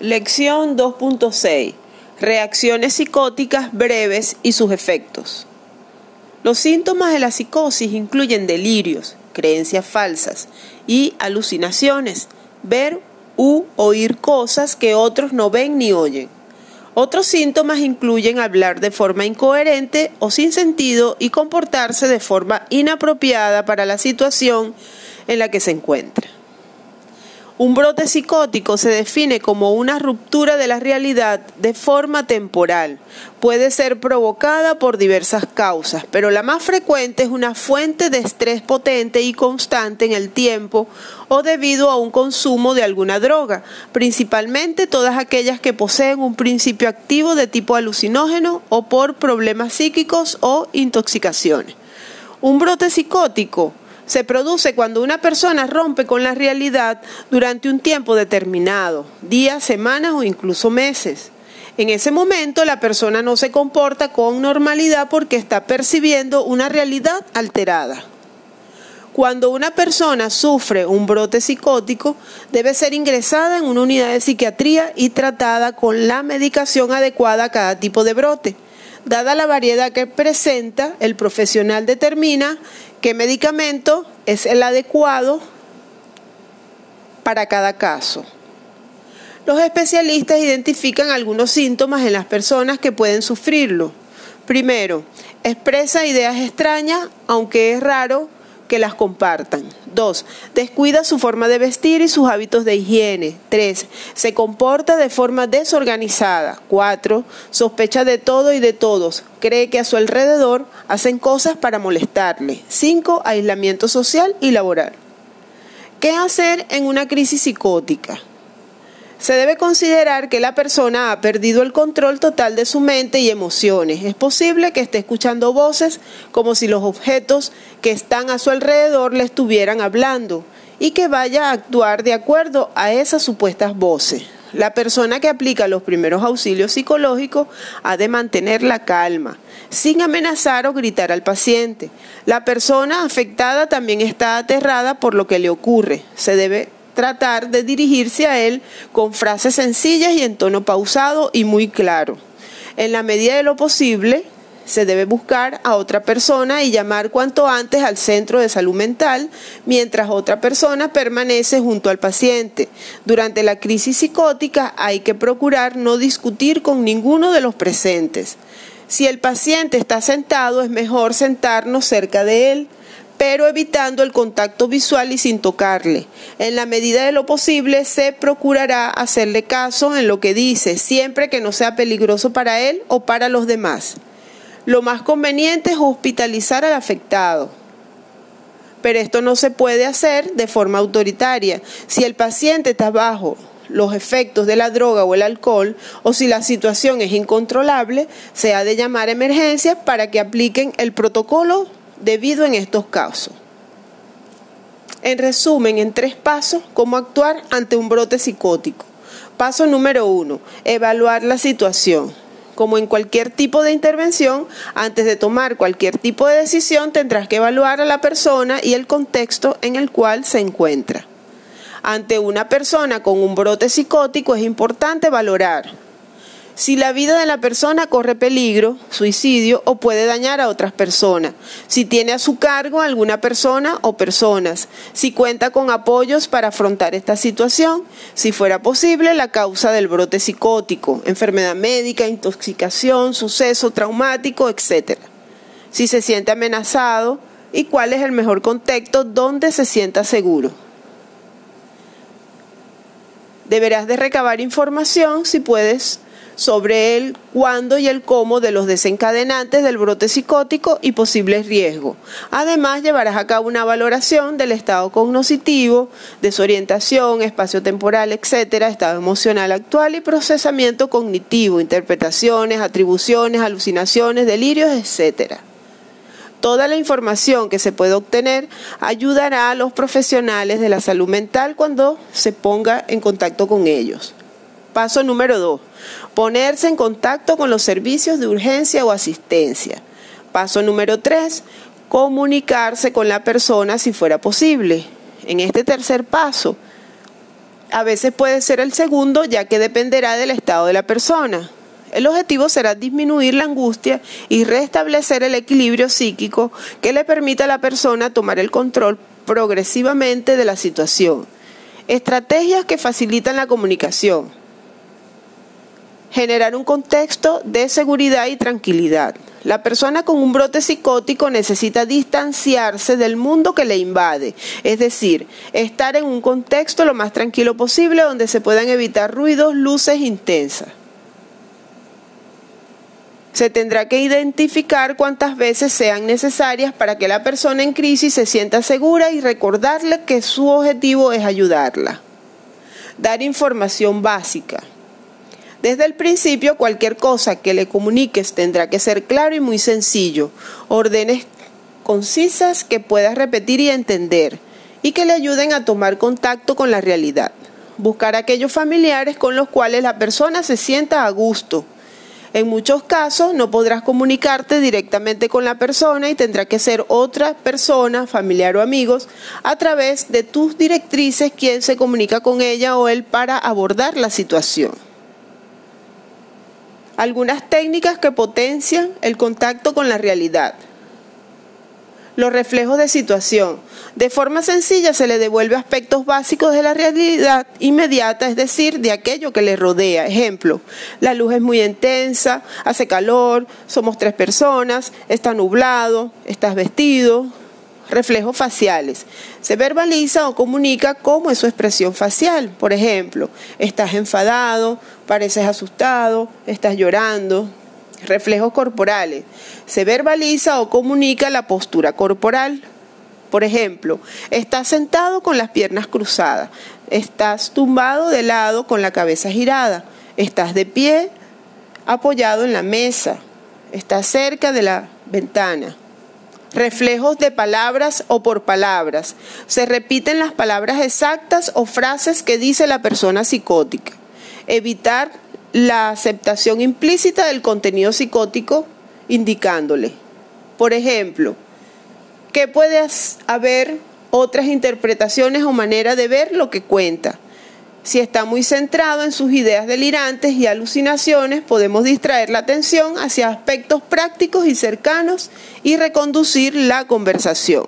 Lección 2.6. Reacciones psicóticas breves y sus efectos. Los síntomas de la psicosis incluyen delirios, creencias falsas y alucinaciones, ver u oír cosas que otros no ven ni oyen. Otros síntomas incluyen hablar de forma incoherente o sin sentido y comportarse de forma inapropiada para la situación en la que se encuentra. Un brote psicótico se define como una ruptura de la realidad de forma temporal. Puede ser provocada por diversas causas, pero la más frecuente es una fuente de estrés potente y constante en el tiempo o debido a un consumo de alguna droga, principalmente todas aquellas que poseen un principio activo de tipo alucinógeno o por problemas psíquicos o intoxicaciones. Un brote psicótico se produce cuando una persona rompe con la realidad durante un tiempo determinado, días, semanas o incluso meses. En ese momento la persona no se comporta con normalidad porque está percibiendo una realidad alterada. Cuando una persona sufre un brote psicótico, debe ser ingresada en una unidad de psiquiatría y tratada con la medicación adecuada a cada tipo de brote. Dada la variedad que presenta, el profesional determina qué medicamento es el adecuado para cada caso. Los especialistas identifican algunos síntomas en las personas que pueden sufrirlo. Primero, expresa ideas extrañas, aunque es raro que las compartan. 2. Descuida su forma de vestir y sus hábitos de higiene. 3. Se comporta de forma desorganizada. 4. Sospecha de todo y de todos. Cree que a su alrededor hacen cosas para molestarle. 5. Aislamiento social y laboral. ¿Qué hacer en una crisis psicótica? Se debe considerar que la persona ha perdido el control total de su mente y emociones. Es posible que esté escuchando voces como si los objetos que están a su alrededor le estuvieran hablando y que vaya a actuar de acuerdo a esas supuestas voces. La persona que aplica los primeros auxilios psicológicos ha de mantener la calma, sin amenazar o gritar al paciente. La persona afectada también está aterrada por lo que le ocurre. Se debe tratar de dirigirse a él con frases sencillas y en tono pausado y muy claro. En la medida de lo posible, se debe buscar a otra persona y llamar cuanto antes al centro de salud mental mientras otra persona permanece junto al paciente. Durante la crisis psicótica hay que procurar no discutir con ninguno de los presentes. Si el paciente está sentado es mejor sentarnos cerca de él pero evitando el contacto visual y sin tocarle. En la medida de lo posible se procurará hacerle caso en lo que dice, siempre que no sea peligroso para él o para los demás. Lo más conveniente es hospitalizar al afectado. Pero esto no se puede hacer de forma autoritaria. Si el paciente está bajo los efectos de la droga o el alcohol, o si la situación es incontrolable, se ha de llamar a emergencias para que apliquen el protocolo debido en estos casos. En resumen, en tres pasos, cómo actuar ante un brote psicótico. Paso número uno, evaluar la situación. Como en cualquier tipo de intervención, antes de tomar cualquier tipo de decisión tendrás que evaluar a la persona y el contexto en el cual se encuentra. Ante una persona con un brote psicótico es importante valorar si la vida de la persona corre peligro, suicidio o puede dañar a otras personas, si tiene a su cargo alguna persona o personas, si cuenta con apoyos para afrontar esta situación, si fuera posible la causa del brote psicótico, enfermedad médica, intoxicación, suceso traumático, etc. Si se siente amenazado y cuál es el mejor contexto donde se sienta seguro. Deberás de recabar información si puedes sobre el cuándo y el cómo de los desencadenantes del brote psicótico y posibles riesgos. Además, llevarás a cabo una valoración del estado cognitivo, desorientación, espacio temporal, etcétera, estado emocional actual y procesamiento cognitivo, interpretaciones, atribuciones, alucinaciones, delirios, etcétera. Toda la información que se puede obtener ayudará a los profesionales de la salud mental cuando se ponga en contacto con ellos. Paso número dos, ponerse en contacto con los servicios de urgencia o asistencia. Paso número tres, comunicarse con la persona si fuera posible. En este tercer paso, A veces puede ser el segundo, ya que dependerá del estado de la persona. El objetivo será disminuir la angustia y restablecer el equilibrio psíquico que le permita a la persona tomar el control progresivamente de la situación. Estrategias que facilitan la comunicación. Generar un contexto de seguridad y tranquilidad. La persona con un brote psicótico necesita distanciarse del mundo que le invade, es decir, estar en un contexto lo más tranquilo posible donde se puedan evitar ruidos, luces intensas. Se tendrá que identificar cuántas veces sean necesarias para que la persona en crisis se sienta segura y recordarle que su objetivo es ayudarla. Dar información básica. Desde el principio, cualquier cosa que le comuniques tendrá que ser claro y muy sencillo. Órdenes concisas que puedas repetir y entender y que le ayuden a tomar contacto con la realidad. Buscar aquellos familiares con los cuales la persona se sienta a gusto en muchos casos no podrás comunicarte directamente con la persona y tendrá que ser otra persona, familiar o amigos, a través de tus directrices quien se comunica con ella o él para abordar la situación. Algunas técnicas que potencian el contacto con la realidad los reflejos de situación. De forma sencilla se le devuelve aspectos básicos de la realidad inmediata, es decir, de aquello que le rodea. Ejemplo, la luz es muy intensa, hace calor, somos tres personas, está nublado, estás vestido. Reflejos faciales. Se verbaliza o comunica cómo es su expresión facial. Por ejemplo, estás enfadado, pareces asustado, estás llorando, reflejos corporales. Se verbaliza o comunica la postura corporal. Por ejemplo, estás sentado con las piernas cruzadas, estás tumbado de lado con la cabeza girada, estás de pie apoyado en la mesa, estás cerca de la ventana. Reflejos de palabras o por palabras. Se repiten las palabras exactas o frases que dice la persona psicótica. Evitar la aceptación implícita del contenido psicótico indicándole. Por ejemplo, que puede haber otras interpretaciones o manera de ver lo que cuenta. Si está muy centrado en sus ideas delirantes y alucinaciones, podemos distraer la atención hacia aspectos prácticos y cercanos y reconducir la conversación.